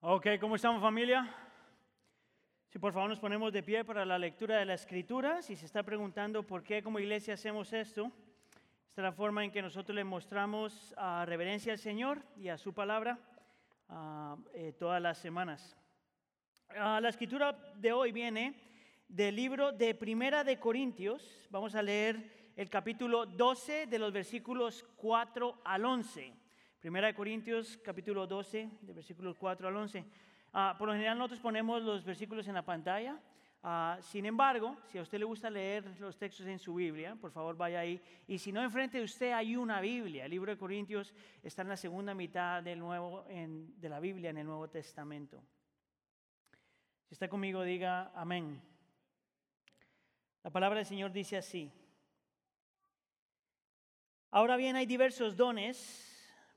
Ok, ¿cómo estamos familia? Si por favor nos ponemos de pie para la lectura de la escritura, si se está preguntando por qué como iglesia hacemos esto, esta es la forma en que nosotros le mostramos a reverencia al Señor y a su palabra ah, eh, todas las semanas. Ah, la escritura de hoy viene del libro de Primera de Corintios. Vamos a leer el capítulo 12 de los versículos 4 al 11. Primera de Corintios, capítulo 12, de versículos 4 al 11. Ah, por lo general nosotros ponemos los versículos en la pantalla. Ah, sin embargo, si a usted le gusta leer los textos en su Biblia, por favor vaya ahí. Y si no, enfrente de usted hay una Biblia. El libro de Corintios está en la segunda mitad del nuevo, de la Biblia en el Nuevo Testamento. Si está conmigo, diga amén. La palabra del Señor dice así. Ahora bien, hay diversos dones,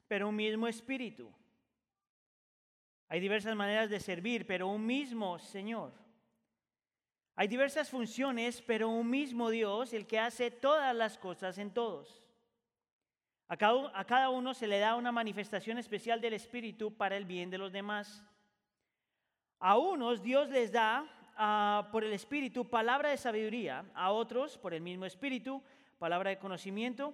pero un mismo espíritu. Hay diversas maneras de servir, pero un mismo Señor. Hay diversas funciones, pero un mismo Dios, el que hace todas las cosas en todos. A cada, uno se le da una manifestación especial del Espíritu para el bien de los demás. A unos Dios les da ah, por el Espíritu palabra de sabiduría, a otros por el mismo Espíritu palabra de conocimiento,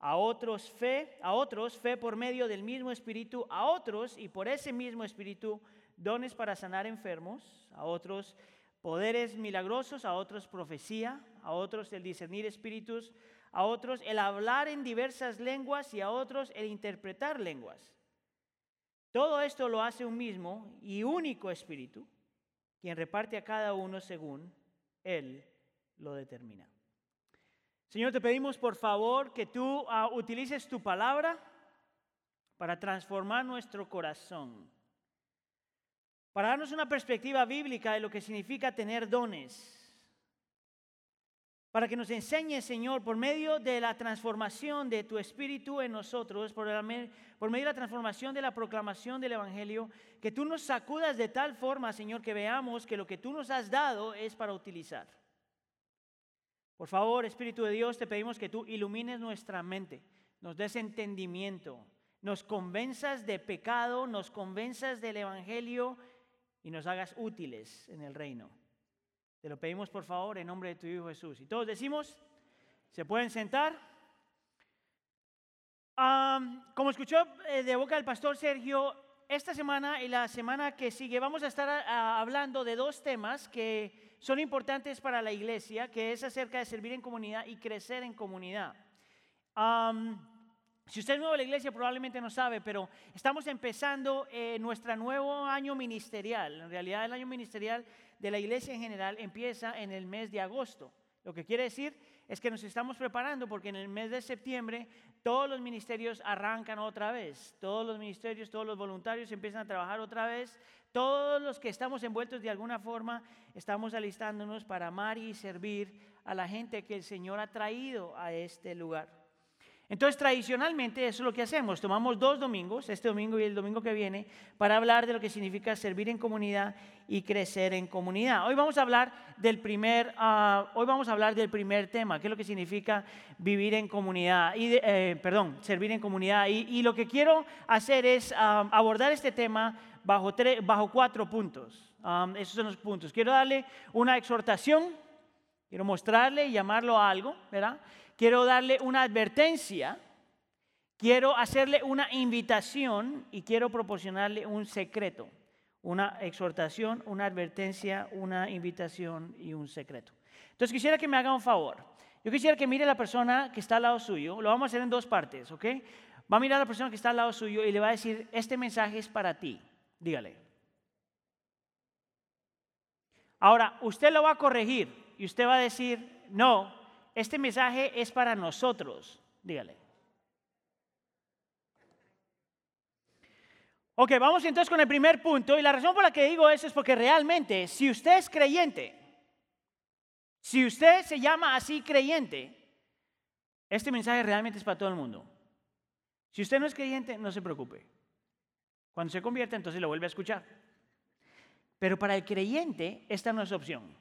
a otros fe, a otros fe por medio del mismo Espíritu, a otros y por ese mismo Espíritu dones para sanar enfermos, a otros poderes milagrosos, a otros profecía, a otros el discernir espíritus, a otros el hablar en diversas lenguas y a otros el interpretar lenguas. Todo esto lo hace un mismo y único Espíritu, quien reparte a cada uno según Él lo determina. Señor, te pedimos por favor que tú ah, utilices tu palabra para transformar nuestro corazón, para darnos una perspectiva bíblica de lo que significa tener dones, para que nos enseñes, Señor, por medio de la transformación de tu espíritu en nosotros, por, por medio de la transformación de la proclamación del Evangelio, que tú nos sacudas de tal forma, Señor, que veamos que lo que tú nos has dado es para utilizar. Por favor, Espíritu de Dios, te pedimos que tú ilumines nuestra mente, nos des entendimiento, nos convenzas de pecado, nos convenzas del Evangelio y nos hagas útiles en el reino. Te lo pedimos, por favor, en nombre de tu Hijo Jesús. Y todos decimos, ¿se pueden sentar? como escuchó eh, de boca del pastor Sergio, esta semana y la semana que sigue vamos a estar hablando de dos temas que son importantes para la iglesia, que es acerca de servir en comunidad y crecer en comunidad. si usted es nuevo en la iglesia, probablemente no sabe, pero estamos empezando eh, nuestro nuevo año ministerial. En realidad, el año ministerial de la iglesia en general empieza en el mes de agosto. Lo que quiere decir es que nos estamos preparando porque en el mes de septiembre todos los ministerios arrancan otra vez. Todos los ministerios, todos los voluntarios empiezan a trabajar otra vez. Todos los que estamos envueltos de alguna forma estamos alistándonos para amar y servir a la gente que el Señor ha traído a este lugar. Entonces, tradicionalmente eso es lo que hacemos. Tomamos dos domingos, este domingo y el domingo que viene, para hablar de lo que significa servir en comunidad y crecer en comunidad. Hoy vamos a hablar del primer, ah, hoy vamos a hablar del primer tema, qué es lo que significa vivir en comunidad, y eh, perdón, servir en comunidad. Y, lo que quiero hacer es ah, abordar este tema bajo, bajo cuatro puntos. Um, esos son los puntos. Quiero darle una exhortación, quiero mostrarle y llamarlo a algo, ¿verdad? Quiero darle una advertencia, quiero hacerle una invitación y quiero proporcionarle un secreto. Una exhortación, una advertencia, una invitación y un secreto. Entonces quisiera que me haga un favor. Yo quisiera que mire a la persona que está al lado suyo. Lo vamos a hacer en dos partes, ¿ok? Va a mirar a la persona que está al lado suyo y le va a decir, este mensaje es para ti. Dígale. Ahora, usted lo va a corregir y usted va a decir, no, este mensaje es para nosotros. Dígale. Ok, vamos entonces con el primer punto. Y la razón por la que digo eso es porque realmente, si usted es creyente, si usted se llama así creyente, este mensaje realmente es para todo el mundo. Si usted no es creyente, no se preocupe. Cuando se convierte, entonces lo vuelve a escuchar. Pero para el creyente, esta no es opción.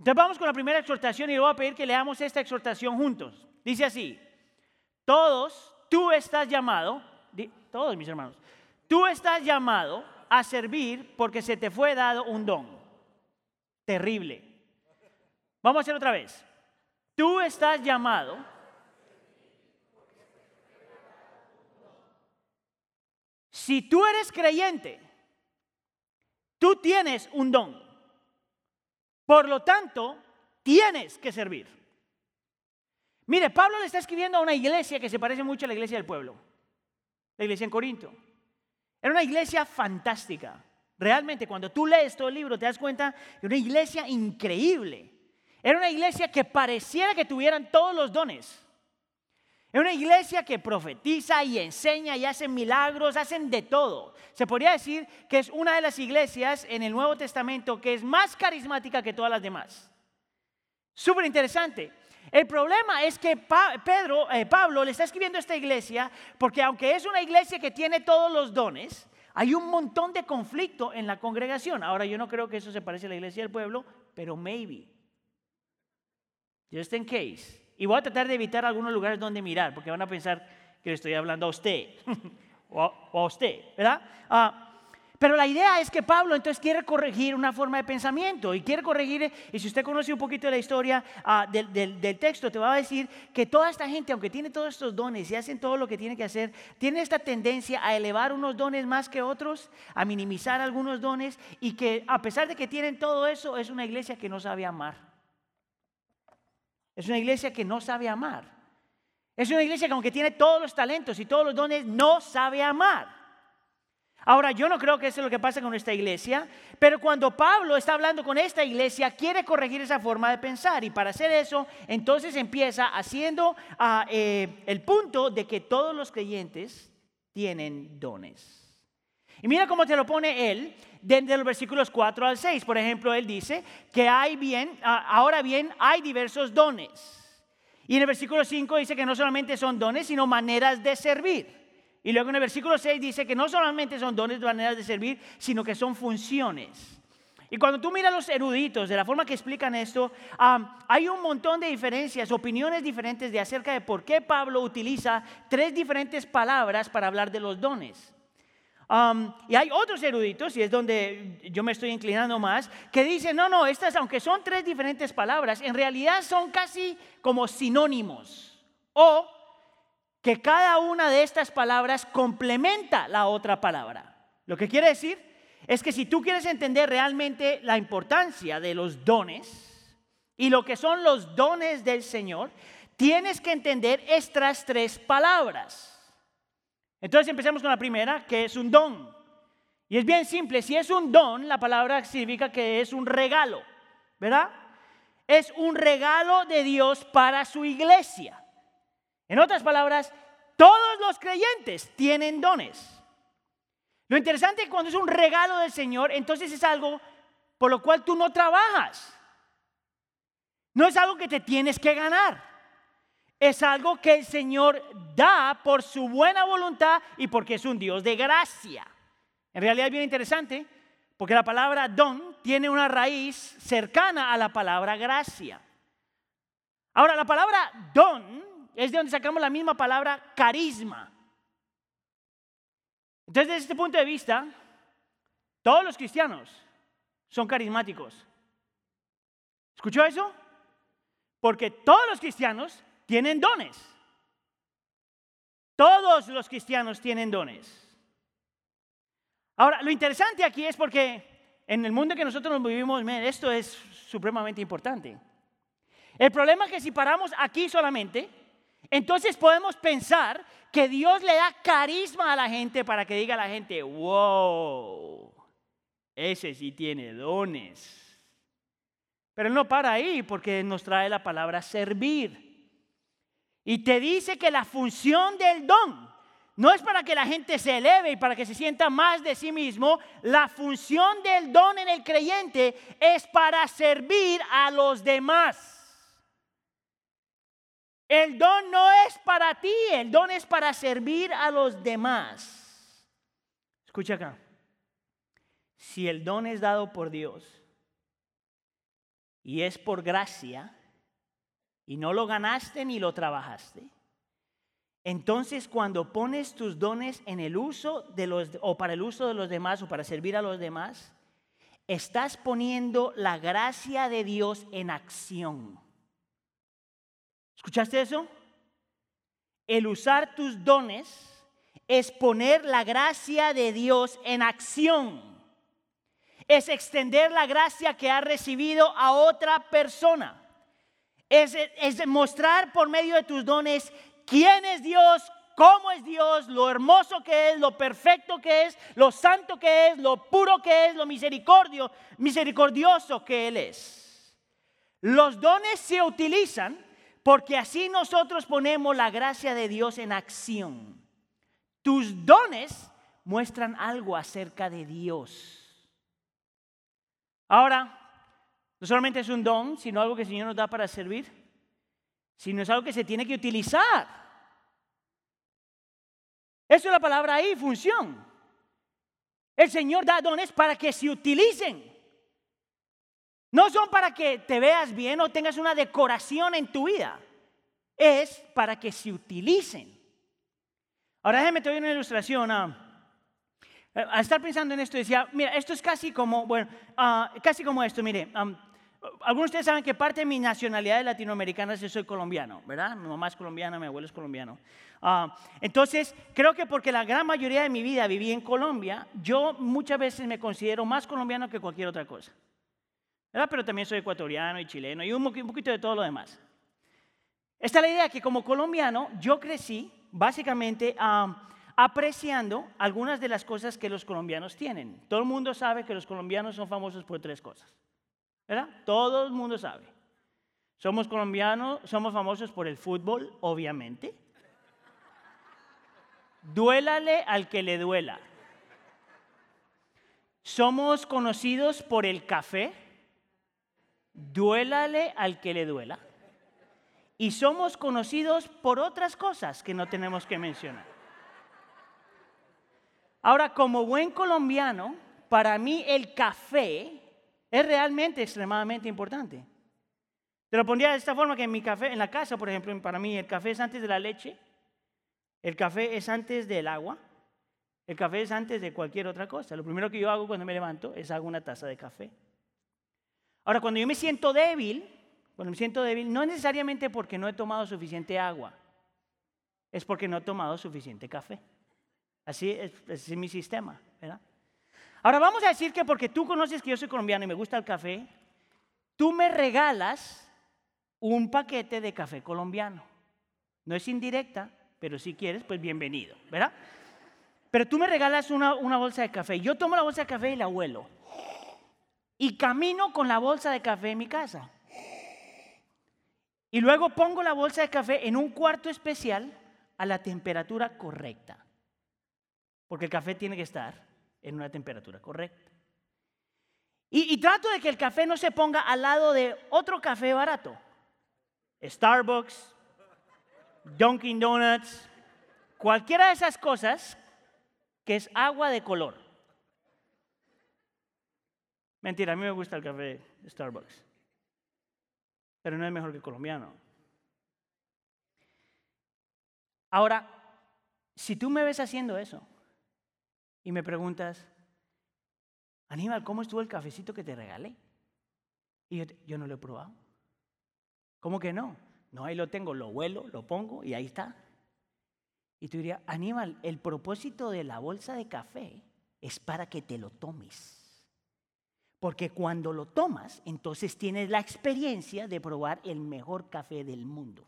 Entonces vamos con la primera exhortación y le voy a pedir que leamos esta exhortación juntos. Dice así, todos, tú estás llamado, todos mis hermanos, tú estás llamado a servir porque se te fue dado un don. Terrible. Vamos a hacer otra vez. Tú estás llamado Si tú eres creyente, tú tienes un don. Por lo tanto, tienes que servir. Mire, Pablo le está escribiendo a una iglesia que se parece mucho a la iglesia del pueblo, la iglesia en Corinto. Era una iglesia fantástica. Realmente, cuando tú lees todo el libro, te das cuenta de una iglesia increíble. Era una iglesia que pareciera que tuvieran todos los dones. Es una iglesia que profetiza y enseña y hace milagros, hacen de todo. Se podría decir que es una de las iglesias en el Nuevo Testamento que es más carismática que todas las demás. Súper interesante. El problema es que Pedro, eh, Pablo le está escribiendo esta iglesia porque aunque es una iglesia que tiene todos los dones, hay un montón de conflicto en la congregación. Ahora yo no creo que eso se parece a la iglesia del pueblo, pero maybe. Just in case. Y voy a tratar de evitar algunos lugares donde mirar, porque van a pensar que le estoy hablando a usted o, a, usted, ¿verdad? Ah, pero la idea es que Pablo entonces quiere corregir una forma de pensamiento y quiere corregir, y si usted conoce un poquito de la historia ah, del, del, texto, te va a decir que toda esta gente, aunque tiene todos estos dones y hacen todo lo que tiene que hacer, tiene esta tendencia a elevar unos dones más que otros, a minimizar algunos dones y que a pesar de que tienen todo eso, es una iglesia que no sabe amar. Es una iglesia que no sabe amar. Es una iglesia que aunque tiene todos los talentos y todos los dones, no sabe amar. Ahora, yo no creo que eso es lo que pasa con esta iglesia, pero cuando Pablo está hablando con esta iglesia, quiere corregir esa forma de pensar. Y para hacer eso, entonces empieza haciendo ah, eh, el punto de que todos los creyentes tienen dones. Y mira cómo te lo pone él desde los versículos 4 al 6. Por ejemplo, él dice que hay bien, ahora bien, hay diversos dones. Y en el versículo 5 dice que no solamente son dones, sino maneras de servir. Y luego en el versículo 6 dice que no solamente son dones, maneras de servir, sino que son funciones. Y cuando tú miras los eruditos, de la forma que explican esto, hay un montón de diferencias, opiniones diferentes de acerca de por qué Pablo utiliza tres diferentes palabras para hablar de los dones y hay otros eruditos, y es donde yo me estoy inclinando más, que dicen, no, no, estas, aunque son tres diferentes palabras, en realidad son casi como sinónimos. O que cada una de estas palabras complementa la otra palabra. Lo que quiere decir es que si tú quieres entender realmente la importancia de los dones y lo que son los dones del Señor, tienes que entender estas tres palabras. Entonces empecemos con la primera, que es un don. Y es bien simple, si es un don, la palabra significa que es un regalo, ¿verdad? Es un regalo de Dios para su iglesia. En otras palabras, todos los creyentes tienen dones. Lo interesante es que cuando es un regalo del Señor, entonces es algo por lo cual tú no trabajas. No es algo que te tienes que ganar es algo que el Señor da por su buena voluntad y porque es un Dios de gracia. En realidad es bien interesante porque la palabra don tiene una raíz cercana a la palabra gracia. Ahora, la palabra don es de donde sacamos la misma palabra carisma. Entonces, desde este punto de vista, todos los cristianos son carismáticos. ¿Escuchó eso? Porque todos los cristianos tienen dones. Todos los cristianos tienen dones. Ahora, lo interesante aquí es porque en el mundo que nosotros nos vivimos, esto es supremamente importante. El problema es que si paramos aquí solamente, entonces podemos pensar que Dios le da carisma a la gente para que diga a la gente, wow, ese sí tiene dones. Pero no para ahí porque nos trae la palabra servir. Y te dice que la función del don no es para que la gente se eleve y para que se sienta más de sí mismo. La función del don en el creyente es para servir a los demás. El don no es para ti, el don es para servir a los demás. Escucha acá. Si el don es dado por Dios y es por gracia, y no lo ganaste ni lo trabajaste. Entonces, cuando pones tus dones en el uso de los o para el uso de los demás o para servir a los demás, estás poniendo la gracia de Dios en acción. ¿Escuchaste eso? El usar tus dones es poner la gracia de Dios en acción. Es extender la gracia que ha recibido a otra persona. Es, es mostrar por medio de tus dones quién es Dios, cómo es Dios, lo hermoso que es, lo perfecto que es, lo santo que es, lo puro que es, lo misericordio, misericordioso que Él es. Los dones se utilizan porque así nosotros ponemos la gracia de Dios en acción. Tus dones muestran algo acerca de Dios. Ahora, no solamente es un don, sino algo que el Señor nos da para servir, sino es algo que se tiene que utilizar. Eso es la palabra ahí, función. El Señor da dones para que se utilicen. No son para que te veas bien o tengas una decoración en tu vida. Es para que se utilicen. Ahora déjame te doy una ilustración. a estar pensando en esto, decía, mira, esto es casi como, bueno, ah, casi como esto, mire, algunos de ustedes saben que parte de mi nacionalidad de latinoamericana es que soy colombiano, ¿verdad? Mi mamá es colombiana, mi abuelo es colombiano. Ah, entonces, creo que porque la gran mayoría de mi vida viví en Colombia, yo muchas veces me considero más colombiano que cualquier otra cosa. ¿verdad? Pero también soy ecuatoriano y chileno y un poquito de todo lo demás. Esta es la idea que como colombiano yo crecí básicamente apreciando algunas de las cosas que los colombianos tienen. Todo el mundo sabe que los colombianos son famosos por tres cosas. Todo el mundo sabe. Somos colombianos, somos famosos por el fútbol, obviamente. Duélale al que le duela. Somos conocidos por el café. Duélale al que le duela. Y somos conocidos por otras cosas que no tenemos que mencionar. Ahora, como buen colombiano, para mí el café es realmente extremadamente importante. Te lo pondría de esta forma que en mi café, en la casa, por ejemplo, para mí el café es antes de la leche, el café es antes del agua, el café es antes de cualquier otra cosa. Lo primero que yo hago cuando me levanto es hago una taza de café. Ahora, cuando yo me siento débil, cuando me siento débil, no necesariamente porque no he tomado suficiente agua, es porque no he tomado suficiente café. Así es, es mi sistema, ¿verdad? Ahora vamos a decir que porque tú conoces que yo soy colombiano y me gusta el café, tú me regalas un paquete de café colombiano. No es indirecta, pero si quieres, pues bienvenido, ¿verdad? Pero tú me regalas una, una bolsa de café. Yo tomo la bolsa de café y la huelo. Y camino con la bolsa de café en mi casa. Y luego pongo la bolsa de café en un cuarto especial a la temperatura correcta. Porque el café tiene que estar en una temperatura correcta. Y, trato de que el café no se ponga al lado de otro café barato. Starbucks, Dunkin' Donuts, cualquiera de esas cosas que es agua de color. Mentira, a mí me gusta el café Starbucks, pero no es mejor que colombiano. Ahora, si tú me ves haciendo eso, y me preguntas, Aníbal, ¿cómo estuvo el cafecito que te regalé? Y yo, no lo he probado. ¿Cómo que no? No, ahí lo tengo, lo huelo, lo pongo y ahí está. Y tú dirías, Aníbal, el propósito de la bolsa de café es para que te lo tomes. Porque cuando lo tomas, entonces tienes la experiencia de probar el mejor café del mundo.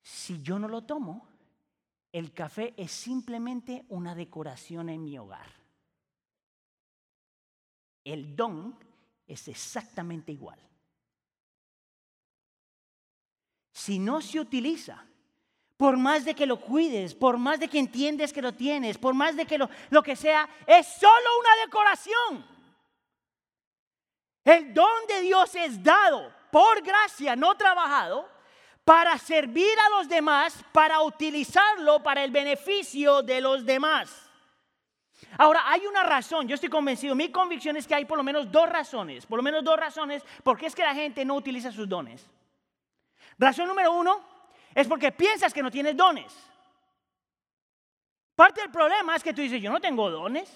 Si yo no lo tomo, el café es simplemente una decoración en mi hogar. El don es exactamente igual. Si no se utiliza, por más de que lo cuides, por más de que entiendes que lo tienes, por más de que lo, lo que sea, es solo una decoración. El don de Dios es dado por gracia, no trabajado, para servir a los demás, para utilizarlo para el beneficio de los demás. Ahora, hay una razón, yo estoy convencido, mi convicción es que hay por lo menos dos razones, por lo menos dos razones por qué es que la gente no utiliza sus dones. Razón número uno es porque piensas que no tienes dones. Parte del problema es que tú dices, yo no tengo dones.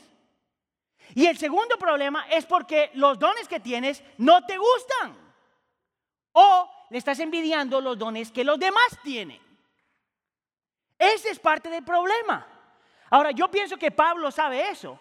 Y el segundo problema es porque los dones que tienes no te gustan. O le estás envidiando los dones que los demás tienen. Ese es parte del problema. Ahora, yo pienso que Pablo sabe eso.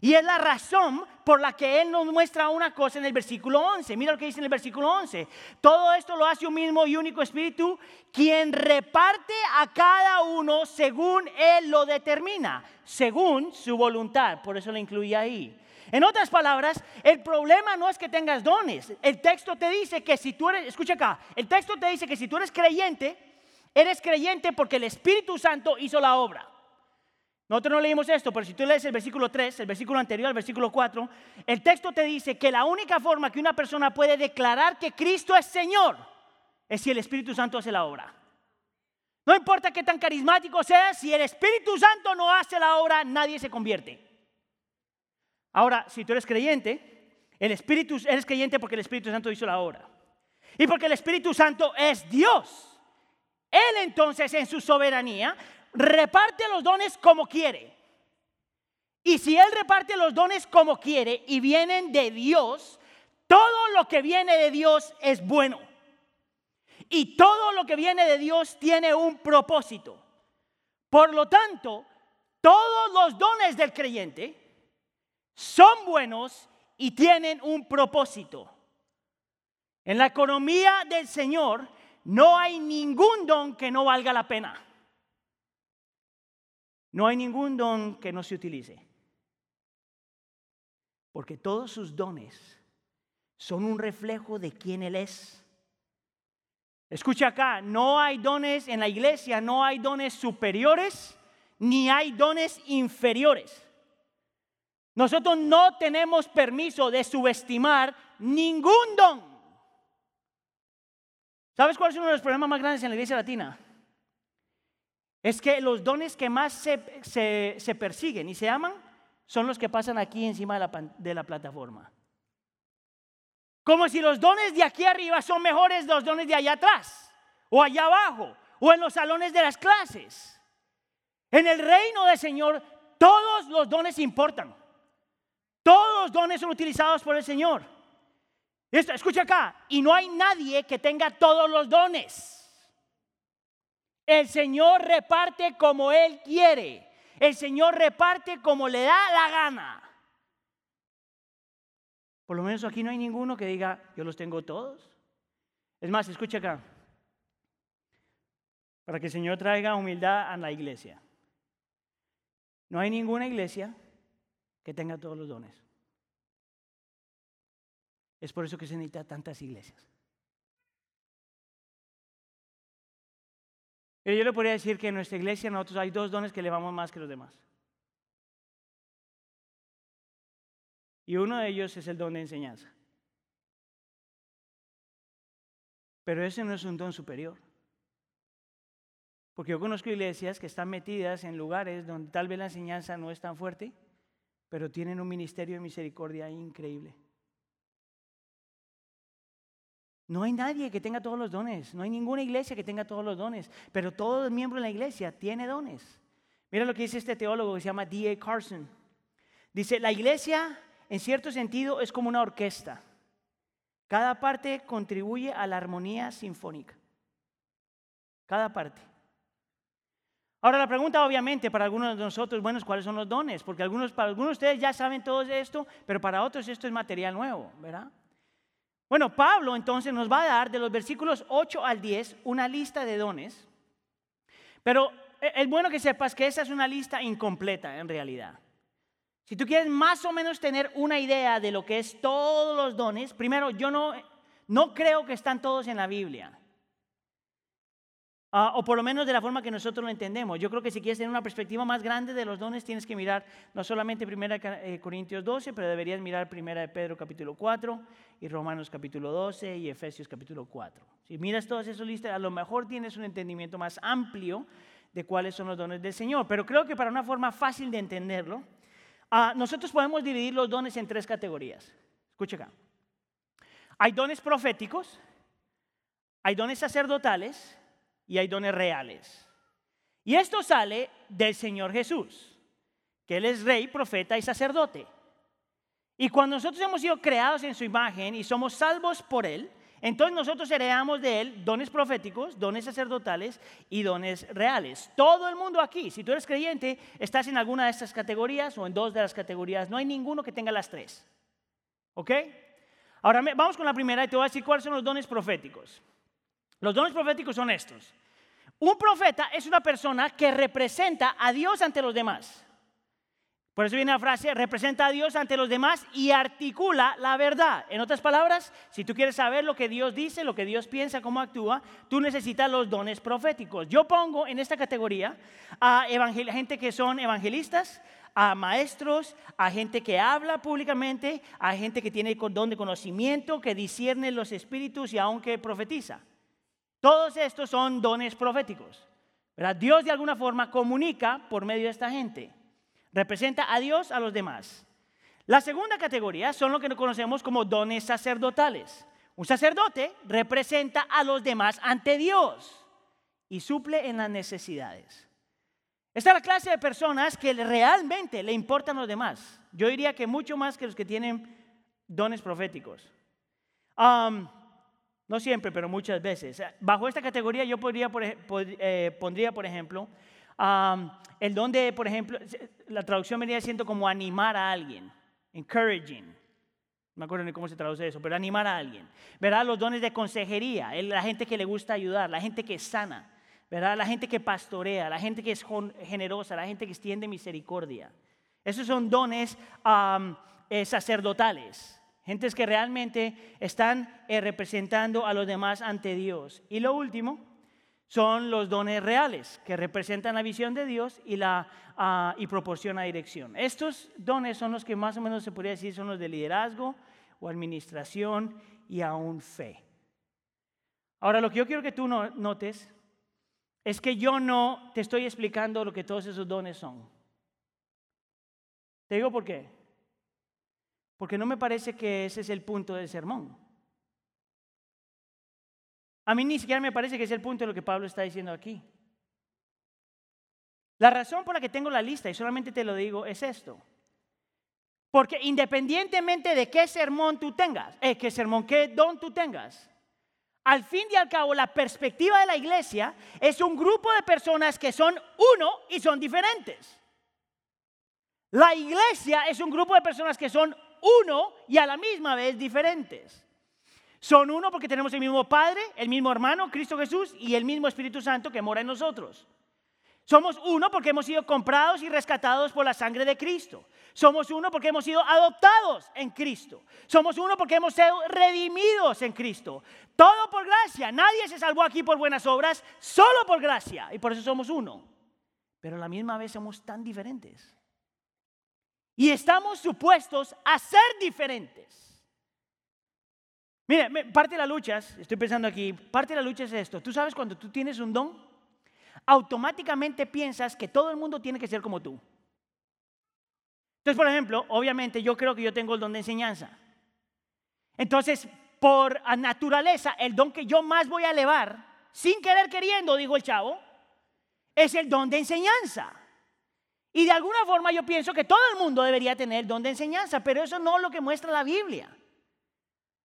Y es la razón por la que Él nos muestra una cosa en el versículo 11. Mira lo que dice en el versículo 11. Todo esto lo hace un mismo y único Espíritu, quien reparte a cada uno según Él lo determina, según su voluntad. Por eso lo incluye ahí. En otras palabras, el problema no es que tengas dones. El texto te dice que si tú eres, escucha acá, el texto te dice que si tú eres creyente, eres creyente porque el Espíritu Santo hizo la obra. Nosotros no leímos esto, pero si tú lees el versículo 3, el versículo anterior, el versículo 4, el texto te dice que la única forma que una persona puede declarar que Cristo es Señor es si el Espíritu Santo hace la obra. No importa qué tan carismático sea, si el Espíritu Santo no hace la obra, nadie se convierte. Ahora, si tú eres creyente, el Espíritu eres creyente porque el Espíritu Santo hizo la obra. Y porque el Espíritu Santo es Dios. Él entonces en su soberanía reparte los dones como quiere. Y si Él reparte los dones como quiere y vienen de Dios, todo lo que viene de Dios es bueno. Y todo lo que viene de Dios tiene un propósito. Por lo tanto, todos los dones del creyente son buenos y tienen un propósito. En la economía del Señor no hay ningún don que no valga la pena. No hay ningún don que no se utilice. Porque todos sus dones son un reflejo de quién Él es. Escucha acá, no hay dones en la iglesia, no hay dones superiores, ni hay dones inferiores. Nosotros no tenemos permiso de subestimar ningún don. ¿Sabes cuál es uno de los problemas más grandes en la iglesia latina? Es que los dones que más se, persiguen y se aman son los que pasan aquí encima de la, plataforma. Como si los dones de aquí arriba son mejores de los dones de allá atrás, o allá abajo, o en los salones de las clases. En el reino del Señor, todos los dones importan. Todos los dones son utilizados por el Señor. escucha acá, y no hay nadie que tenga todos los dones. El Señor reparte como Él quiere. El Señor reparte como le da la gana. Por lo menos aquí no hay ninguno que diga, yo los tengo todos. Es más, escucha acá. Para que el Señor traiga humildad a la iglesia. No hay ninguna iglesia que tenga todos los dones. Es por eso que se necesita tantas iglesias. Pero yo le podría decir que en nuestra iglesia nosotros hay dos dones que le vamos más que los demás. Y uno de ellos es el don de enseñanza. Pero ese no es un don superior. Porque yo conozco iglesias que están metidas en lugares donde tal vez la enseñanza no es tan fuerte, pero tienen un ministerio de misericordia increíble. No hay nadie que tenga todos los dones, no hay ninguna iglesia que tenga todos los dones, pero todo miembro de la iglesia tiene dones. Mira lo que dice este teólogo que se llama D.A. Carson. Dice, la iglesia en cierto sentido es como una orquesta. Cada parte contribuye a la armonía sinfónica. Cada parte. Ahora la pregunta obviamente para algunos de nosotros, bueno, ¿cuáles son los dones? Porque algunos, para algunos de ustedes ya saben todo esto, pero para otros esto es material nuevo, ¿verdad? Bueno, Pablo entonces nos va a dar de los versículos 8 al 10 una lista de dones, pero e, es bueno que sepas que esa es una lista incompleta en realidad. Si tú quieres más o menos tener una idea de lo que es todos los dones, primero yo no, no creo que están todos en la Biblia. Ah, o por lo menos de la forma que nosotros lo entendemos. Yo creo que si quieres tener una perspectiva más grande de los dones, tienes que mirar no solamente 1 eh, Corintios 12, pero deberías mirar 1 Pedro capítulo 4 y Romanos capítulo 12 y Efesios capítulo 4. Si miras todas esas listas, a lo mejor tienes un entendimiento más amplio de cuáles son los dones del Señor. Pero creo que para una forma fácil de entenderlo, ah, nosotros podemos dividir los dones en tres categorías. Escucha acá. Hay dones proféticos, hay dones sacerdotales, y hay dones reales. Y esto sale del Señor Jesús, que Él es rey, profeta y sacerdote. Y cuando nosotros hemos sido creados en su imagen y somos salvos por Él, entonces nosotros heredamos de Él dones proféticos, dones sacerdotales y dones reales. Todo el mundo aquí, si tú eres creyente, estás en alguna de estas categorías o en dos de las categorías. No hay ninguno que tenga las tres. ¿Ok? Ahora vamos con la primera y te voy a decir cuáles son los dones proféticos. Los dones proféticos son estos. Un profeta es una persona que representa a Dios ante los demás. Por eso viene la frase, representa a Dios ante los demás y articula la verdad. En otras palabras, si tú quieres saber lo que Dios dice, lo que Dios piensa, cómo actúa, tú necesitas los dones proféticos. Yo pongo en esta categoría a gente que son evangelistas, a maestros, a gente que habla públicamente, a gente que tiene don de conocimiento, que discierne los espíritus y aunque profetiza. Todos estos son dones proféticos. Dios de alguna forma comunica por medio de esta gente. Representa a Dios a los demás. La segunda categoría son lo que conocemos como dones sacerdotales. Un sacerdote representa a los demás ante Dios y suple en las necesidades. Esta es la clase de personas que realmente le importan los demás. Yo diría que mucho más que los que tienen dones proféticos. No siempre, pero muchas veces. Bajo esta categoría yo podría, eh, pondría, por ejemplo, el don de, por ejemplo, la traducción venía siendo como animar a alguien, encouraging. No me acuerdo ni cómo se traduce eso, pero animar a alguien. ¿Verdad? Los dones de consejería, la gente que le gusta ayudar, la gente que sana, ¿verdad? La gente que pastorea, la gente que es generosa, la gente que extiende misericordia. Esos son dones eh, sacerdotales. Gentes que realmente están eh, representando a los demás ante Dios. Y lo último son los dones reales, que representan la visión de Dios y, la, uh, y proporciona dirección. Estos dones son los que más o menos se podría decir son los de liderazgo o administración y aún fe. Ahora, lo que yo quiero que tú notes es que yo no te estoy explicando lo que todos esos dones son. Te digo por qué. Porque no me parece que ese es el punto del sermón. A mí ni siquiera me parece que es el punto de lo que Pablo está diciendo aquí. La razón por la que tengo la lista, y solamente te lo digo, es esto. Porque independientemente de qué sermón tú tengas, eh, qué sermón, qué don tú tengas, al fin y al cabo la perspectiva de la iglesia es un grupo de personas que son uno y son diferentes. La iglesia es un grupo de personas que son uno y a la misma vez diferentes. Son uno porque tenemos el mismo Padre, el mismo hermano, Cristo Jesús, y el mismo Espíritu Santo que mora en nosotros. Somos uno porque hemos sido comprados y rescatados por la sangre de Cristo. Somos uno porque hemos sido adoptados en Cristo. Somos uno porque hemos sido redimidos en Cristo. Todo por gracia. Nadie se salvó aquí por buenas obras, solo por gracia. Y por eso somos uno. Pero a la misma vez somos tan diferentes. Y estamos supuestos a ser diferentes. Mire, parte de la lucha, estoy pensando aquí, parte de la lucha es esto. Tú sabes cuando tú tienes un don, automáticamente piensas que todo el mundo tiene que ser como tú. Entonces, por ejemplo, obviamente yo creo que yo tengo el don de enseñanza. Entonces, por naturaleza, el don que yo más voy a elevar, sin querer queriendo, dijo el chavo, es el don de enseñanza. Y de alguna forma yo pienso que todo el mundo debería tener don de enseñanza, pero eso no es lo que muestra la Biblia.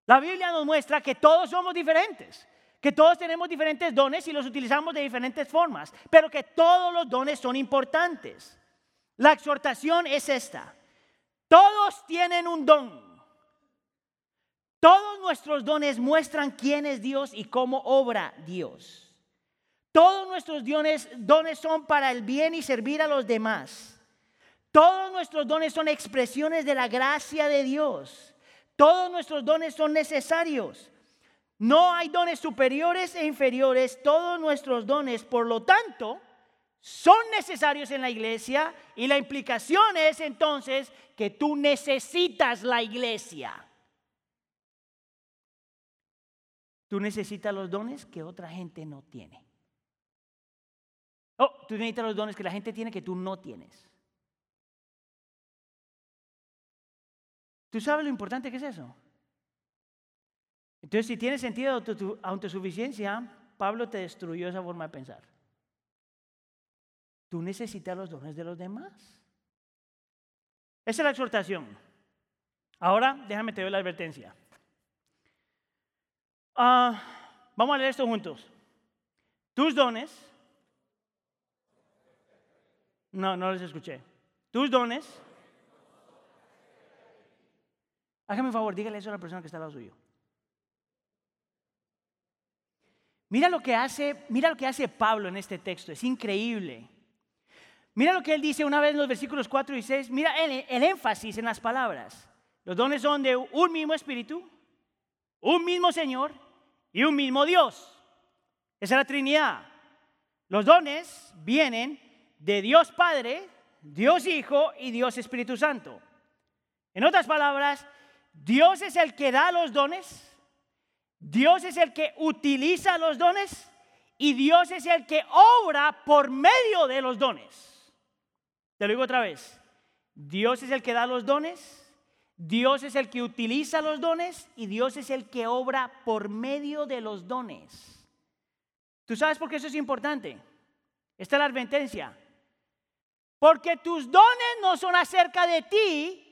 La Biblia nos muestra que todos somos diferentes, que todos tenemos diferentes dones y los utilizamos de diferentes formas, pero que todos los dones son importantes. La exhortación es esta. Todos tienen un don. Todos nuestros dones muestran quién es Dios y cómo obra Dios. Todos nuestros dones, son para el bien y servir a los demás. Todos nuestros dones son expresiones de la gracia de Dios. Todos nuestros dones son necesarios. No hay dones superiores e inferiores. Todos nuestros dones, por lo tanto, son necesarios en la iglesia y la implicación es entonces que tú necesitas la iglesia. Tú necesitas los dones que otra gente no tiene. Oh, tú necesitas los dones que la gente tiene que tú no tienes. ¿Tú sabes lo importante que es eso? Entonces, si tienes sentido de autosuficiencia, Pablo te destruyó esa forma de pensar. Tú necesitas los dones de los demás. Esa es la exhortación. Ahora, déjame te doy la advertencia. Ah, vamos a leer esto juntos. Tus dones. No, no les escuché. Tus dones. Hágame un favor, dígale eso a la persona que está al lado suyo. Mira lo que hace, mira lo que hace Pablo en este texto, es increíble. Mira lo que él dice una vez en los versículos 4 y 6, mira el, el énfasis en las palabras. Los dones son de un mismo espíritu, un mismo Señor y un mismo Dios. Esa es la Trinidad. Los dones vienen de Dios Padre, Dios Hijo y Dios Espíritu Santo. En otras palabras, Dios es el que da los dones, Dios es el que utiliza los dones y Dios es el que obra por medio de los dones. Te lo digo otra vez. Dios es el que da los dones, Dios es el que utiliza los dones y Dios es el que obra por medio de los dones. ¿Tú sabes por qué eso es importante? Esta es la advertencia. Porque tus dones no son acerca de ti.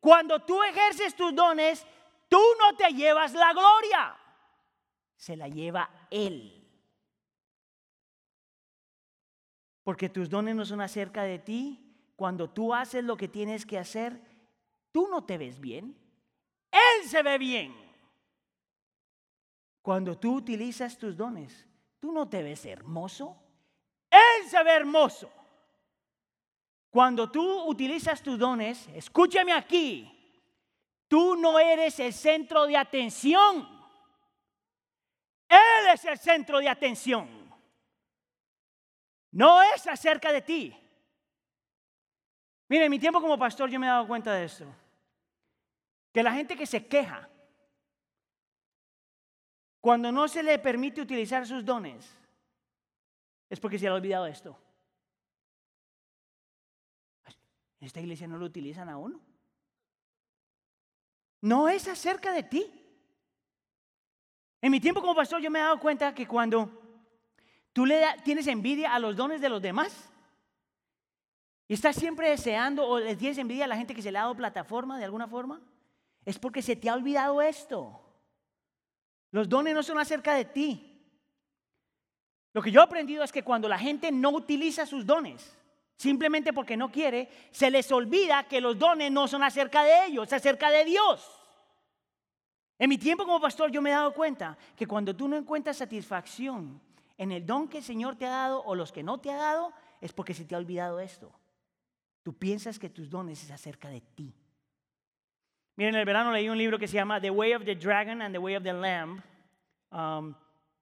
Cuando tú ejerces tus dones, tú no te llevas la gloria se la lleva Él. Porque tus dones no son acerca de ti. Cuando tú haces lo que tienes que hacer, tú no te ves bien. Él se ve bien. Cuando tú utilizas tus dones, tú no te ves hermoso. Él se ve hermoso. Cuando tú utilizas tus dones, escúchame aquí, tú no eres el centro de atención. Él es el centro de atención. No es acerca de ti. Mire, en mi tiempo como pastor yo me he dado cuenta de esto. Que la gente que se queja, cuando no se le permite utilizar sus dones, es porque se ha olvidado esto. En esta iglesia no lo utilizan a uno. No es acerca de ti. En mi tiempo como pastor yo me he dado cuenta que cuando tú le tienes envidia a los dones de los demás y estás siempre deseando o le tienes envidia a la gente que se le ha dado plataforma de alguna forma, es porque se te ha olvidado esto. Los dones no son acerca de ti. Lo que yo he aprendido es que cuando la gente no utiliza sus dones, simplemente porque no quiere, se les olvida que los dones no son acerca de ellos, es acerca de Dios. En mi tiempo como pastor yo me he dado cuenta que cuando tú no encuentras satisfacción en el don que el Señor te ha dado o los que no te ha dado, es porque se te ha olvidado esto. Tú piensas que tus dones es acerca de ti. Miren, en el verano leí un libro que se llama The Way of the Dragon and the Way of the Lamb. Um,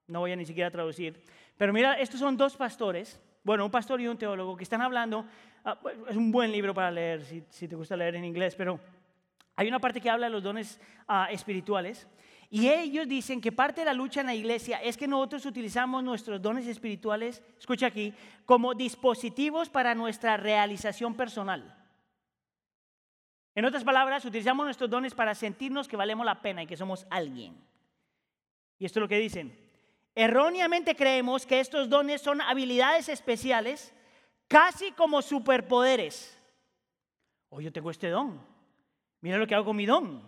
no voy a ni siquiera traducir. Pero mira, estos son dos pastores, bueno, un pastor y un teólogo que están hablando. Ah, es un buen libro para leer, si, te gusta leer en inglés, pero hay una parte que habla de los dones ah, espirituales. Y ellos dicen que parte de la lucha en la iglesia es que nosotros utilizamos nuestros dones espirituales, escucha aquí, como dispositivos para nuestra realización personal. En otras palabras, utilizamos nuestros dones para sentirnos que valemos la pena y que somos alguien. Y esto es lo que dicen. Erróneamente creemos que estos dones son habilidades especiales, casi como superpoderes. O yo tengo este don, Mira lo que hago con mi don.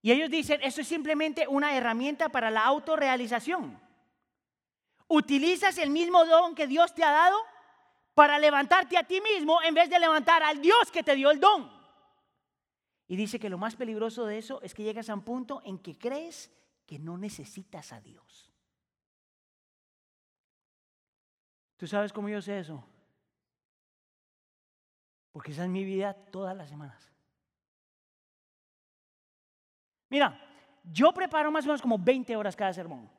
Y ellos dicen, eso es simplemente una herramienta para la autorrealización. Utilizas el mismo don que Dios te ha dado para levantarte a ti mismo en vez de levantar al Dios que te dio el don. Y dice que lo más peligroso de eso es que llegas a un punto en que crees que no necesitas a Dios. ¿Tú sabes cómo yo sé eso? Porque esa es mi vida todas las semanas. Mira, yo preparo más o menos como 20 horas cada sermón.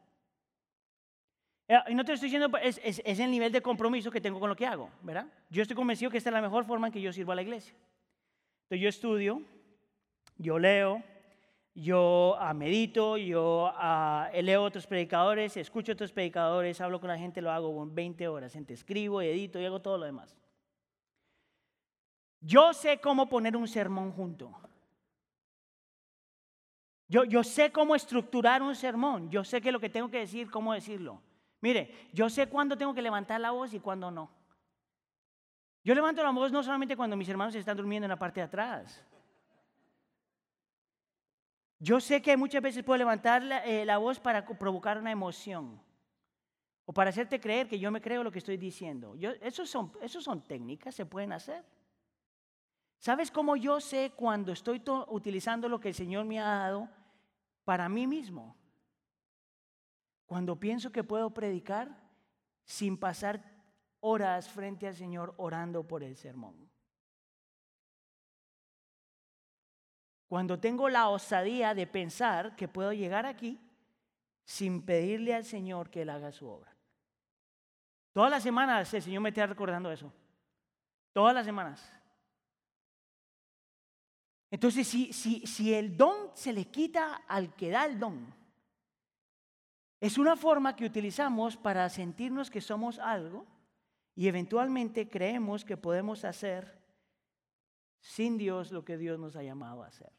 Eh, y no te estoy diciendo, es, es, el nivel de compromiso que tengo con lo que hago, ¿verdad? Yo estoy convencido que esta es la mejor forma en que yo sirvo a la iglesia. Entonces yo estudio, yo leo, yo ah, medito, yo uh, leo otros predicadores, escucho otros predicadores, hablo con la gente, lo hago en 20 horas. Gente, escribo, edito y hago todo lo demás. Yo sé cómo poner un sermón junto. Yo, yo sé cómo estructurar un sermón, yo sé que lo que tengo que decir, cómo decirlo. Mire, yo sé cuándo tengo que levantar la voz y cuándo no. Yo levanto la voz no solamente cuando mis hermanos están durmiendo en la parte de atrás. Yo sé que muchas veces puedo levantar la, eh, voz para provocar una emoción o para hacerte creer que yo me creo lo que estoy diciendo. Yo, esos son técnicas, se pueden hacer. ¿Sabes cómo yo sé cuando estoy utilizando lo que el Señor me ha dado para mí mismo? Cuando pienso que puedo predicar sin pasar horas frente al Señor orando por el sermón. Cuando tengo la osadía de pensar que puedo llegar aquí sin pedirle al Señor que Él haga su obra. Todas las semanas el Señor me está recordando eso. Todas las semanas. Entonces, si, si, si el don se le quita al que da el don, es una forma que utilizamos para sentirnos que somos algo y eventualmente creemos que podemos hacer sin Dios lo que Dios nos ha llamado a hacer.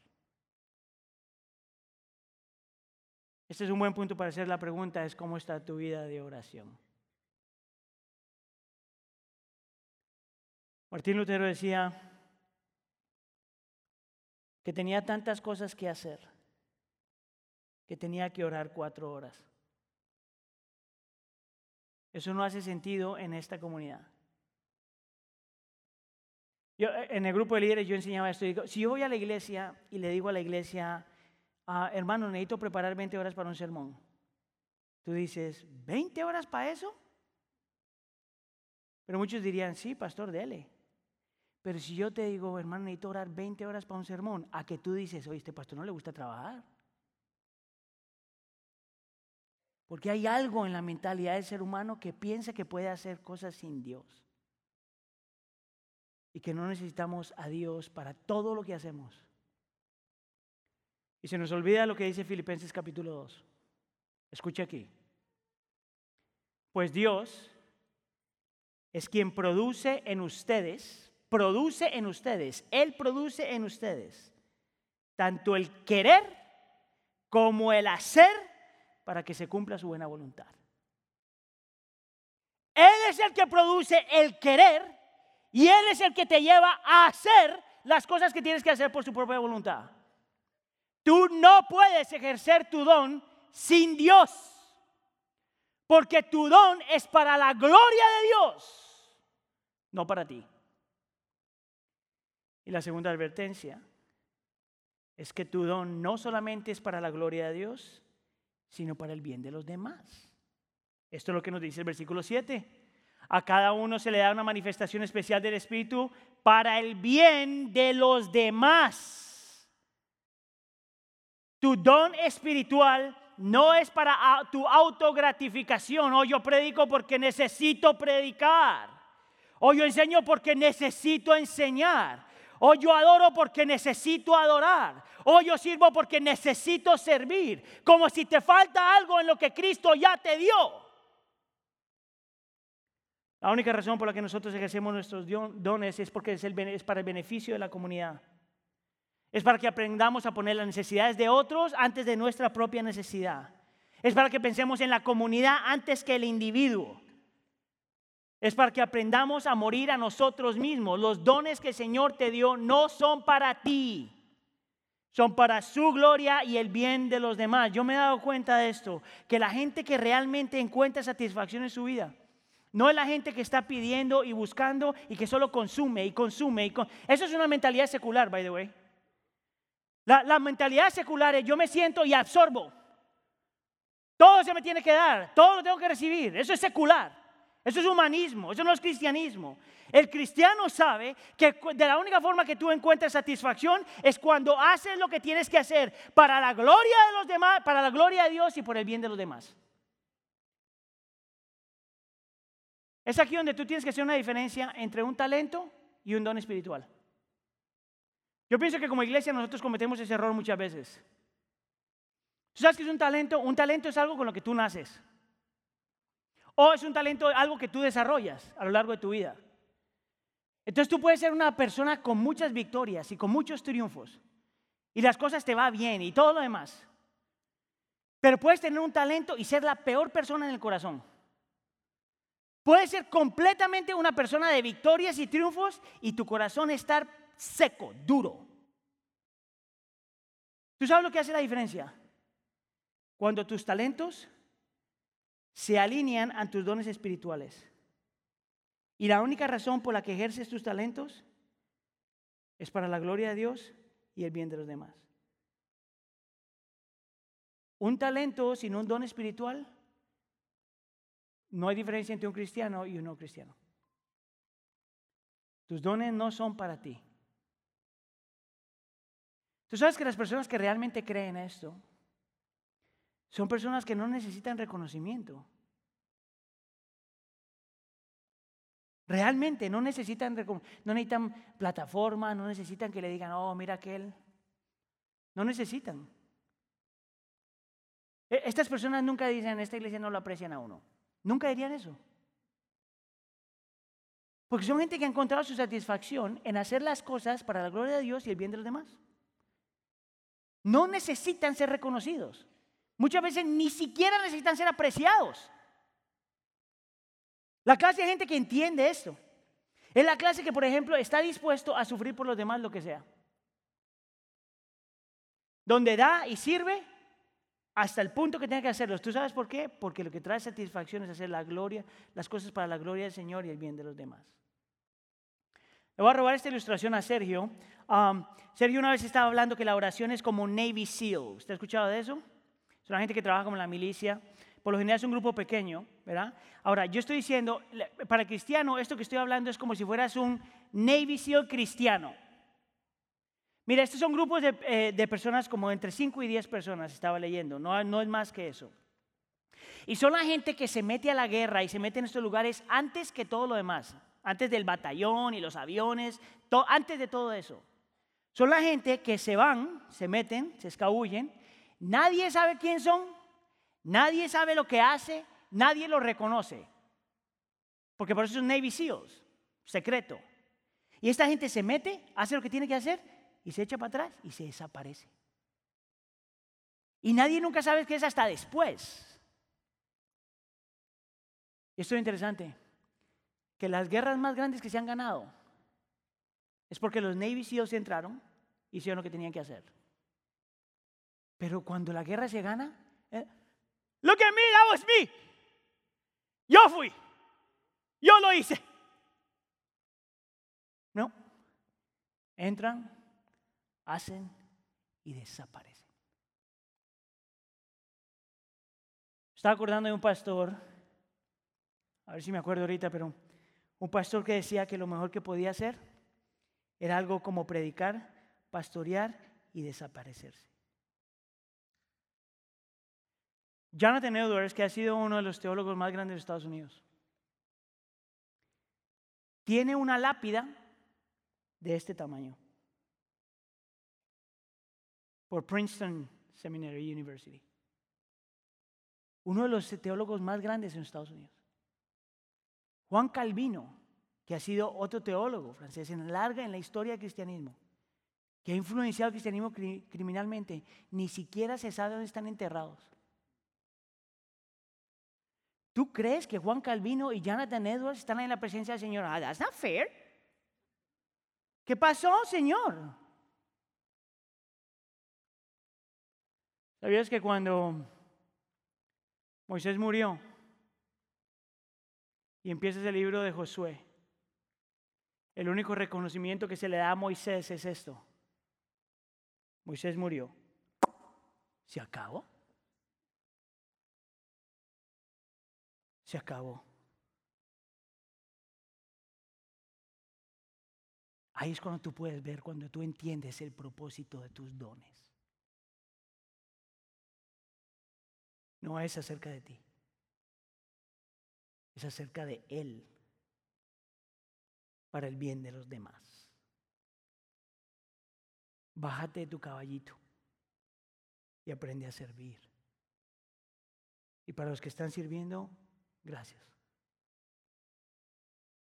Este es un buen punto para hacer la pregunta, es cómo está tu vida de oración. Martín Lutero decía, que tenía tantas cosas que hacer, que tenía que orar cuatro horas. Eso no hace sentido en esta comunidad. Yo, en el grupo de líderes yo enseñaba esto. Si yo voy a la iglesia y le digo a la iglesia, ah, hermano, necesito preparar 20 horas para un sermón. Tú dices, ¿20 horas para eso? Pero muchos dirían, sí, pastor, dele. Pero si yo te digo, hermano, necesito orar 20 horas para un sermón, a que tú dices, oye, este pastor no le gusta trabajar. Porque hay algo en la mentalidad del ser humano que piensa que puede hacer cosas sin Dios. Y que no necesitamos a Dios para todo lo que hacemos. Y se nos olvida lo que dice Filipenses capítulo 2. Escuche aquí. Pues Dios es quien produce en ustedes produce en ustedes, Él produce en ustedes tanto el querer como el hacer para que se cumpla su buena voluntad. Él es el que produce el querer y Él es el que te lleva a hacer las cosas que tienes que hacer por su propia voluntad. Tú no puedes ejercer tu don sin Dios, porque tu don es para la gloria de Dios, no para ti. Y la segunda advertencia es que tu don no solamente es para la gloria de Dios, sino para el bien de los demás. Esto es lo que nos dice el versículo 7. A cada uno se le da una manifestación especial del Espíritu para el bien de los demás. Tu don espiritual no es para tu autogratificación. O oh, yo predico porque necesito predicar. O oh, yo enseño porque necesito enseñar. O yo adoro porque necesito adorar. O yo sirvo porque necesito servir. Como si te falta algo en lo que Cristo ya te dio. La única razón por la que nosotros ejercemos nuestros dones es porque es para el beneficio de la comunidad. Es para que aprendamos a poner las necesidades de otros antes de nuestra propia necesidad. Es para que pensemos en la comunidad antes que el individuo. Es para que aprendamos a morir a nosotros mismos. Los dones que el Señor te dio no son para ti, son para su gloria y el bien de los demás. Yo me he dado cuenta de esto, que la gente que realmente encuentra satisfacción en su vida, no es la gente que está pidiendo y buscando y que solo consume y consume. Eso es una mentalidad secular, by the way. La, mentalidad secular es yo me siento y absorbo. Todo se me tiene que dar, todo lo tengo que recibir. Eso es secular. Eso es humanismo, eso no es cristianismo. El cristiano sabe que de la única forma que tú encuentras satisfacción es cuando haces lo que tienes que hacer para la gloria de los demás, para la gloria de Dios y por el bien de los demás. Es aquí donde tú tienes que hacer una diferencia entre un talento y un don espiritual. Yo pienso que como iglesia nosotros cometemos ese error muchas veces. ¿Tú sabes qué es un talento? Un talento es algo con lo que tú naces. O es un talento, algo que tú desarrollas a lo largo de tu vida. Entonces tú puedes ser una persona con muchas victorias y con muchos triunfos. Y las cosas te va bien y todo lo demás. Pero puedes tener un talento y ser la peor persona en el corazón. Puedes ser completamente una persona de victorias y triunfos y tu corazón estar seco, duro. ¿Tú sabes lo que hace la diferencia? Cuando tus talentos se alinean a tus dones espirituales. Y la única razón por la que ejerces tus talentos es para la gloria de Dios y el bien de los demás. Un talento sin un don espiritual, no hay diferencia entre un cristiano y un no cristiano. Tus dones no son para ti. Tú sabes que las personas que realmente creen esto son personas que no necesitan reconocimiento. Realmente no necesitan, no necesitan plataforma, no necesitan que le digan, oh, mira aquel. No necesitan. E, estas personas nunca dicen, en esta iglesia no lo aprecian a uno. Nunca dirían eso. Porque son gente que ha encontrado su satisfacción en hacer las cosas para la gloria de Dios y el bien de los demás. No necesitan ser reconocidos. Muchas veces ni siquiera necesitan ser apreciados. La clase de gente que entiende esto es la clase que, por ejemplo, está dispuesto a sufrir por los demás lo que sea. Donde da y sirve hasta el punto que tiene que hacerlo. ¿Tú sabes por qué? Porque lo que trae satisfacción es hacer la gloria, las cosas para la gloria del Señor y el bien de los demás. Le voy a robar esta ilustración a Sergio. Um, Sergio una vez estaba hablando que la oración es como Navy SEAL. ¿Usted ha escuchado de eso? Es una gente que trabaja como la milicia. Por lo general es un grupo pequeño, ¿verdad? Ahora, yo estoy diciendo, para el cristiano, esto que estoy hablando es como si fueras un Navy SEAL cristiano. Mira, estos son grupos eh, de, personas como entre 5 y 10 personas, estaba leyendo, no, no es más que eso. Y son la gente que se mete a la guerra y se mete en estos lugares antes que todo lo demás, antes del batallón y los aviones, antes de todo eso. Son la gente que se van, se meten, se escabullen, nadie sabe quién son, nadie sabe lo que hace, nadie lo reconoce. Porque por eso son Navy SEALs, secreto. Y esta gente se mete, hace lo que tiene que hacer y se echa para atrás y se desaparece. Y nadie nunca sabe qué es hasta después. Esto es interesante, que las guerras más grandes que se han ganado es porque los Navy SEALs entraron y hicieron lo que tenían que hacer. Pero cuando la guerra se gana, look at me, that was me. Yo fui. Yo lo hice. No. Entran, hacen y desaparecen. Estaba acordando de un pastor, a ver si me acuerdo ahorita, pero un pastor que decía que lo mejor que podía hacer era algo como predicar, pastorear y desaparecerse. Jonathan Edwards, que ha sido uno de los teólogos más grandes de Estados Unidos, tiene una lápida de este tamaño por Princeton Seminary University. Uno de los teólogos más grandes en Estados Unidos. Juan Calvino, que ha sido otro teólogo francés en larga en la historia del cristianismo, que ha influenciado el cristianismo criminalmente, ni siquiera se sabe dónde están enterrados. ¿Tú crees que Juan Calvino y Jonathan Edwards están en la presencia del Señor? Ah, that's not fair. ¿Qué pasó, Señor? ¿Sabías que cuando Moisés murió y empieza el libro de Josué, el único reconocimiento que se le da a Moisés es esto? Moisés murió. ¿Se acabó? Se acabó. Ahí es cuando tú puedes ver, cuando tú entiendes el propósito de tus dones. no es acerca de ti, es acerca de Él para el bien de los demás. Bájate de tu caballito y aprende a servir. Y para los que están sirviendo, gracias.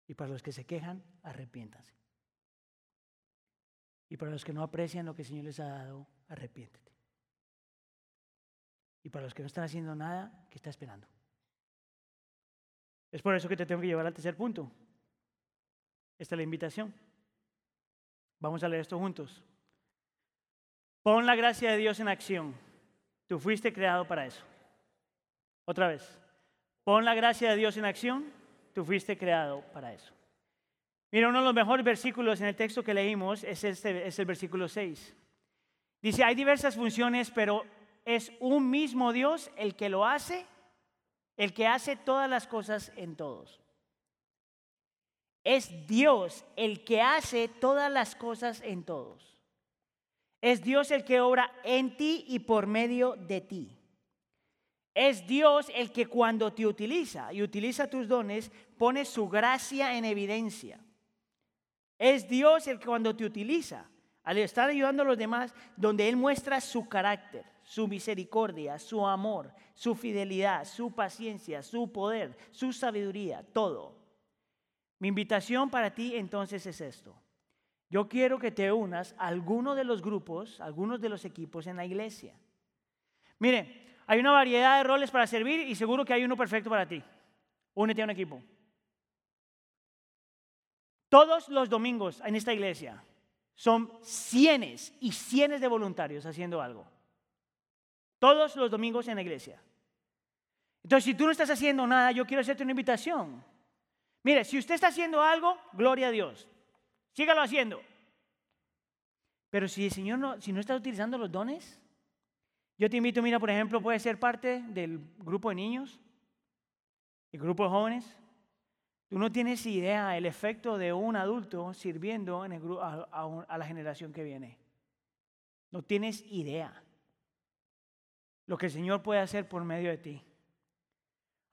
Y para los que se quejan, arrepiéntanse. Y para los que no aprecian lo que el Señor les ha dado, arrepiéntete. Y para los que no están haciendo nada, ¿qué está esperando? Es por eso que te tengo que llevar al tercer punto. Esta es la invitación. Vamos a leer esto juntos. Pon la gracia de Dios en acción. Tú fuiste creado para eso. Otra vez. Pon la gracia de Dios en acción. Tú fuiste creado para eso. Mira, uno de los mejores versículos en el texto que leímos es, este, es el versículo 6. Dice, hay diversas funciones, pero es un mismo Dios el que lo hace, el que hace todas las cosas en todos. Es Dios el que hace todas las cosas en todos. Es Dios el que obra en ti y por medio de ti. Es Dios el que cuando te utiliza y utiliza tus dones, pone su gracia en evidencia. Es Dios el que cuando te utiliza, al estar ayudando a los demás, donde Él muestra su carácter, su misericordia, su amor, su fidelidad, su paciencia, su poder, su sabiduría, todo. Mi invitación para ti entonces es esto. Yo quiero que te unas a alguno de los grupos, algunos de los equipos en la iglesia. Mire, hay una variedad de roles para servir y seguro que hay uno perfecto para ti. Únete a un equipo. Todos los domingos en esta iglesia son cientos y cientos de voluntarios haciendo algo. Todos los domingos en la iglesia. Entonces, si tú no estás haciendo nada, yo quiero hacerte una invitación. Mire, si usted está haciendo algo, gloria a Dios. Sígalo haciendo. Pero si el Señor no, si no está utilizando los dones, yo te invito, mira, por ejemplo, puede ser parte del grupo de niños, el grupo de jóvenes. Tú no tienes idea el efecto de un adulto sirviendo a, a la generación que viene. No tienes idea lo que el Señor puede hacer por medio de ti.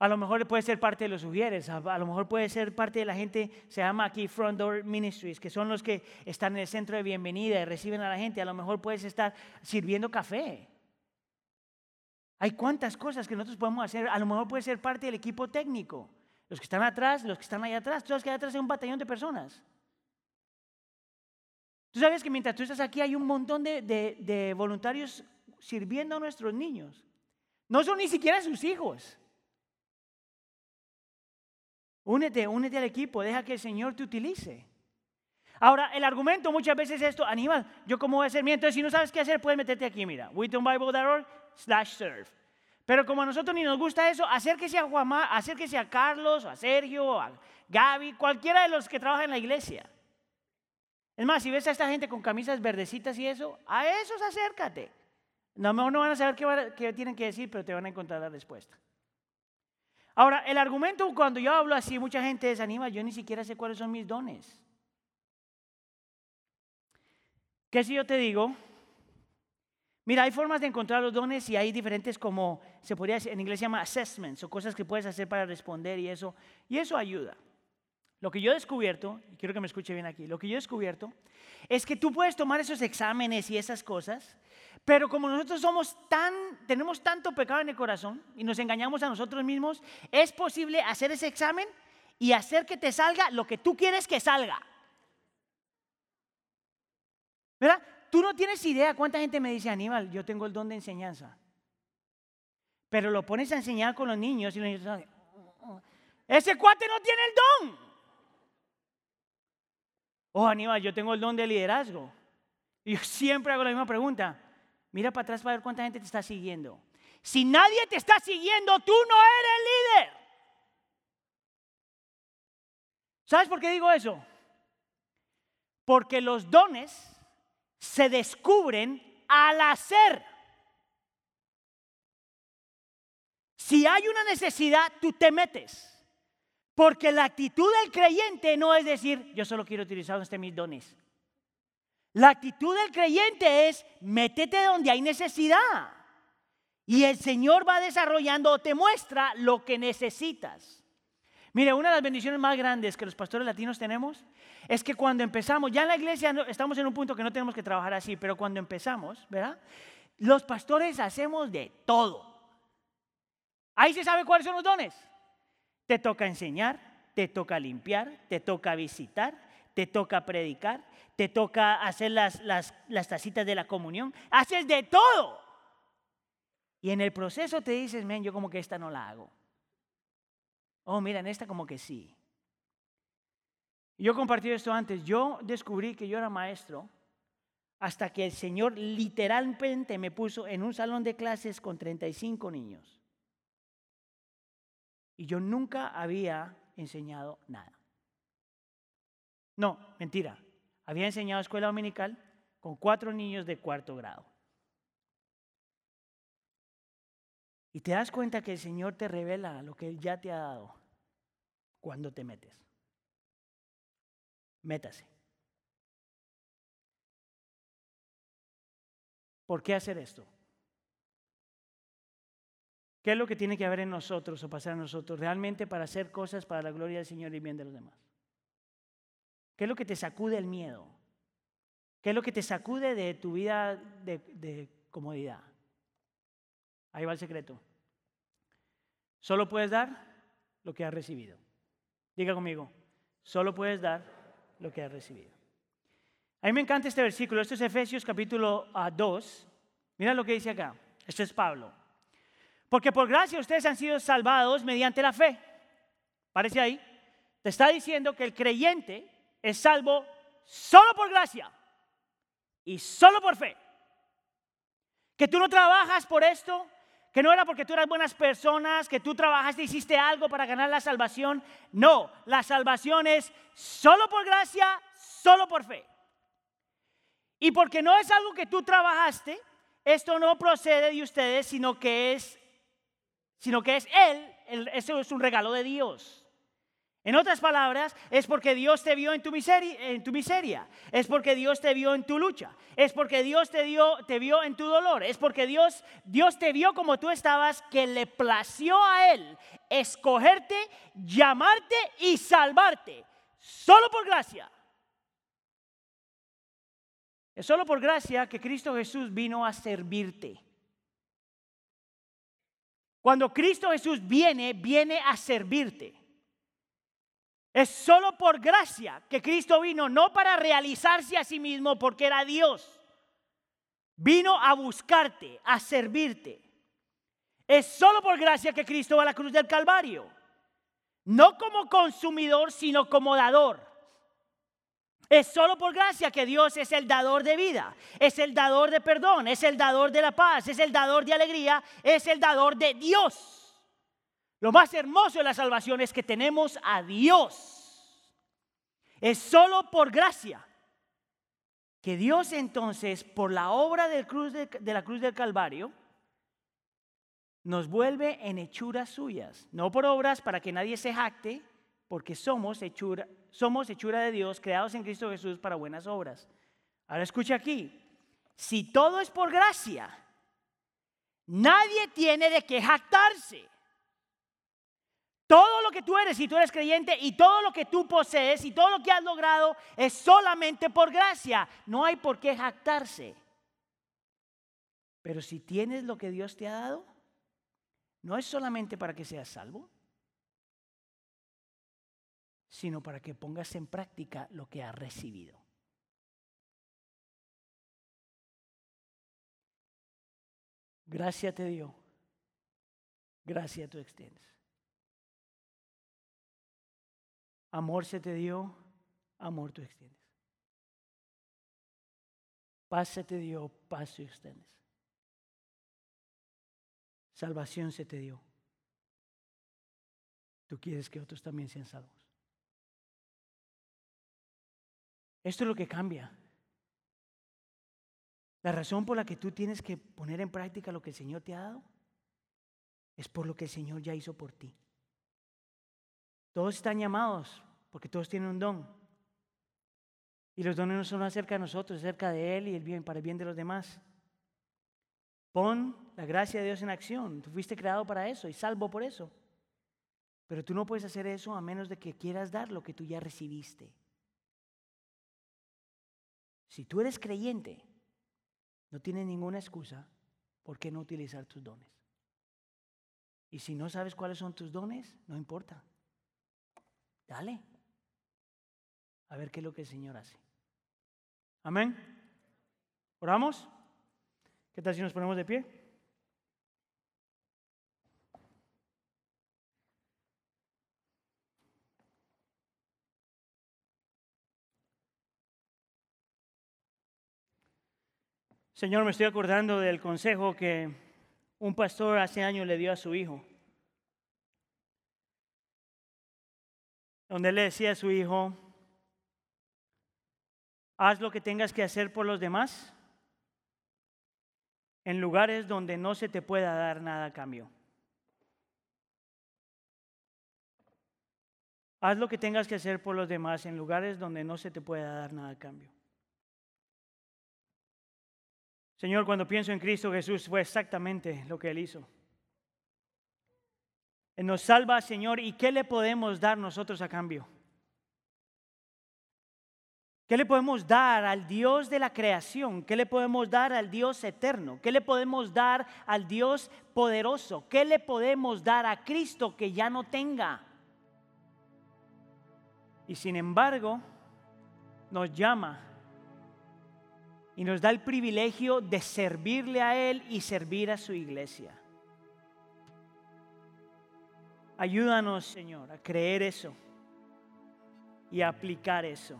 A lo mejor puede ser parte de los sugieres, a, lo mejor puede ser parte de la gente, se llama aquí Front Door Ministries, que son los que están en el centro de bienvenida y reciben a la gente. A lo mejor puedes estar sirviendo café. Hay cuantas cosas que nosotros podemos hacer. A lo mejor puede ser parte del equipo técnico. Los que están atrás, los que están allá atrás. Tú sabes que allá atrás hay un batallón de personas. Tú sabes que mientras tú estás aquí hay un montón de, de voluntarios sirviendo a nuestros niños. No son ni siquiera sus hijos. Únete, únete al equipo, deja que el Señor te utilice. Ahora, el argumento muchas veces es esto, Aníbal, ¿yo cómo voy a hacer? entonces si no sabes qué hacer, puedes meterte aquí, mira, wheatonbible.org slash serve. Pero como a nosotros ni nos gusta eso, acérquese a Juan, acérquese a Carlos, a Sergio, a Gaby, cualquiera de los que trabajan en la iglesia. Es más, si ves a esta gente con camisas verdecitas y eso, a esos acércate. No, no van a saber qué, qué tienen que decir, pero te van a encontrar la respuesta. Ahora, el argumento cuando yo hablo así, mucha gente desanima, yo ni siquiera sé cuáles son mis dones. ¿Qué si yo te digo? Mira, hay formas de encontrar los dones y hay diferentes como, se podría decir, en inglés se llama assessments, o cosas que puedes hacer para responder y eso, y eso ayuda. Lo que yo he descubierto, y quiero que me escuche bien aquí, lo que yo he descubierto es que tú puedes tomar esos exámenes y esas cosas pero como nosotros somos tan, tenemos tanto pecado en el corazón y nos engañamos a nosotros mismos, es posible hacer ese examen y hacer que te salga lo que tú quieres que salga. ¿Verdad? Tú no tienes idea cuánta gente me dice, Aníbal, yo tengo el don de enseñanza. Pero lo pones a enseñar con los niños y los niños dicen, ese cuate no tiene el don. Oh, Aníbal, yo tengo el don de liderazgo. Y yo siempre hago la misma pregunta. Mira para atrás para ver cuánta gente te está siguiendo. Si nadie te está siguiendo, tú no eres líder. ¿Sabes por qué digo eso? Porque los dones se descubren al hacer. Si hay una necesidad, tú te metes. Porque la actitud del creyente no es decir, yo solo quiero utilizar este mis dones. La actitud del creyente es métete donde hay necesidad. Y el Señor va desarrollando o te muestra lo que necesitas. Mire, una de las bendiciones más grandes que los pastores latinos tenemos es que cuando empezamos, ya en la iglesia estamos en un punto que no tenemos que trabajar así, pero cuando empezamos, ¿verdad? Los pastores hacemos de todo. Ahí se sabe cuáles son los dones. Te toca enseñar, te toca limpiar, te toca visitar, te toca predicar, te toca hacer las, las, las tacitas de la comunión, haces de todo. Y en el proceso te dices, men, yo como que esta no la hago. Oh, mira, en esta como que sí. Yo compartí esto antes. Yo descubrí que yo era maestro hasta que el Señor literalmente me puso en un salón de clases con 35 niños. Y yo nunca había enseñado nada. No, mentira. Había enseñado escuela dominical con cuatro niños de cuarto grado. Y te das cuenta que el Señor te revela lo que Él ya te ha dado cuando te metes. Métase. ¿Por qué hacer esto? ¿Qué es lo que tiene que haber en nosotros o pasar en nosotros realmente para hacer cosas para la gloria del Señor y bien de los demás? ¿Qué es lo que te sacude el miedo? ¿Qué es lo que te sacude de tu vida de, de comodidad? Ahí va el secreto. Solo puedes dar lo que has recibido. Diga conmigo, solo puedes dar lo que has recibido. A mí me encanta este versículo. Esto es Efesios capítulo 2. Ah, Mira lo que dice acá. Esto es Pablo. Porque por gracia ustedes han sido salvados mediante la fe. Parece ahí. Te está diciendo que el creyente es salvo solo por gracia y solo por fe. Que tú no trabajas por esto, que no era porque tú eras buenas personas, que tú trabajaste, hiciste algo para ganar la salvación. No, la salvación es solo por gracia, solo por fe. Y porque no es algo que tú trabajaste, esto no procede de ustedes, sino que es, sino que es Él, eso es un regalo de Dios. En otras palabras, es porque Dios te vio en tu, miseria, en tu miseria, es porque Dios te vio en tu lucha, es porque Dios te, dio, te vio en tu dolor, es porque Dios, Dios te vio como tú estabas, que le plació a Él escogerte, llamarte y salvarte, solo por gracia. Es solo por gracia que Cristo Jesús vino a servirte. Cuando Cristo Jesús viene, viene a servirte. Es solo por gracia que Cristo vino, no para realizarse a sí mismo porque era Dios. Vino a buscarte, a servirte. Es solo por gracia que Cristo va a la cruz del Calvario. No como consumidor, sino como dador. Es solo por gracia que Dios es el dador de vida, es el dador de perdón, es el dador de la paz, es el dador de alegría, es el dador de Dios. Lo más hermoso de la salvación es que tenemos a Dios. Es solo por gracia que Dios entonces, por la obra de, de, la cruz del Calvario, nos vuelve en hechuras suyas. No por obras para que nadie se jacte, porque somos hechura, somos hechura de Dios, creados en Cristo Jesús para buenas obras. Ahora escucha aquí, si todo es por gracia, nadie tiene de qué jactarse. Todo lo que tú eres, si tú eres creyente, y todo lo que tú posees, y todo lo que has logrado, es solamente por gracia. No hay por qué jactarse. Pero si tienes lo que Dios te ha dado, no es solamente para que seas salvo, sino para que pongas en práctica lo que has recibido. Gracias te dio, gracias tú extiendes. Amor se te dio, amor tú extiendes. Paz se te dio, paz tú extiendes. Salvación se te dio. Tú quieres que otros también sean salvos. Esto es lo que cambia. La razón por la que tú tienes que poner en práctica lo que el Señor te ha dado es por lo que el Señor ya hizo por ti. Todos están llamados porque todos tienen un don. Y los dones no son acerca de nosotros, acerca de Él y el bien, para el bien de los demás. Pon la gracia de Dios en acción. Tú fuiste creado para eso y salvo por eso. Pero tú no puedes hacer eso a menos de que quieras dar lo que tú ya recibiste. Si tú eres creyente, no tienes ninguna excusa por qué no utilizar tus dones. Y si no sabes cuáles son tus dones, no importa. Dale. A ver qué es lo que el Señor hace. Amén. ¿Oramos? ¿Qué tal si nos ponemos de pie? Señor, me estoy acordando del consejo que un pastor hace años le dio a su hijo. Donde le decía a su hijo, haz lo que tengas que hacer por los demás en lugares donde no se te pueda dar nada a cambio. Haz lo que tengas que hacer por los demás en lugares donde no se te pueda dar nada a cambio. Señor, cuando pienso en Cristo Jesús fue exactamente lo que Él hizo. Nos salva, Señor, ¿y qué le podemos dar nosotros a cambio? ¿Qué le podemos dar al Dios de la creación? ¿Qué le podemos dar al Dios eterno? ¿Qué le podemos dar al Dios poderoso? ¿Qué le podemos dar a Cristo que ya no tenga? Y sin embargo, nos llama y nos da el privilegio de servirle a Él y servir a su iglesia. Ayúdanos, Señor, a creer eso y a aplicar eso.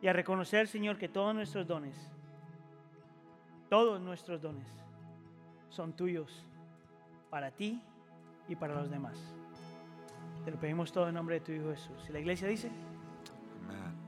Y a reconocer, Señor, que todos nuestros dones, todos nuestros dones, son tuyos para ti y para los demás. Te lo pedimos todo en nombre de tu Hijo Jesús. Y la iglesia dice, Amén.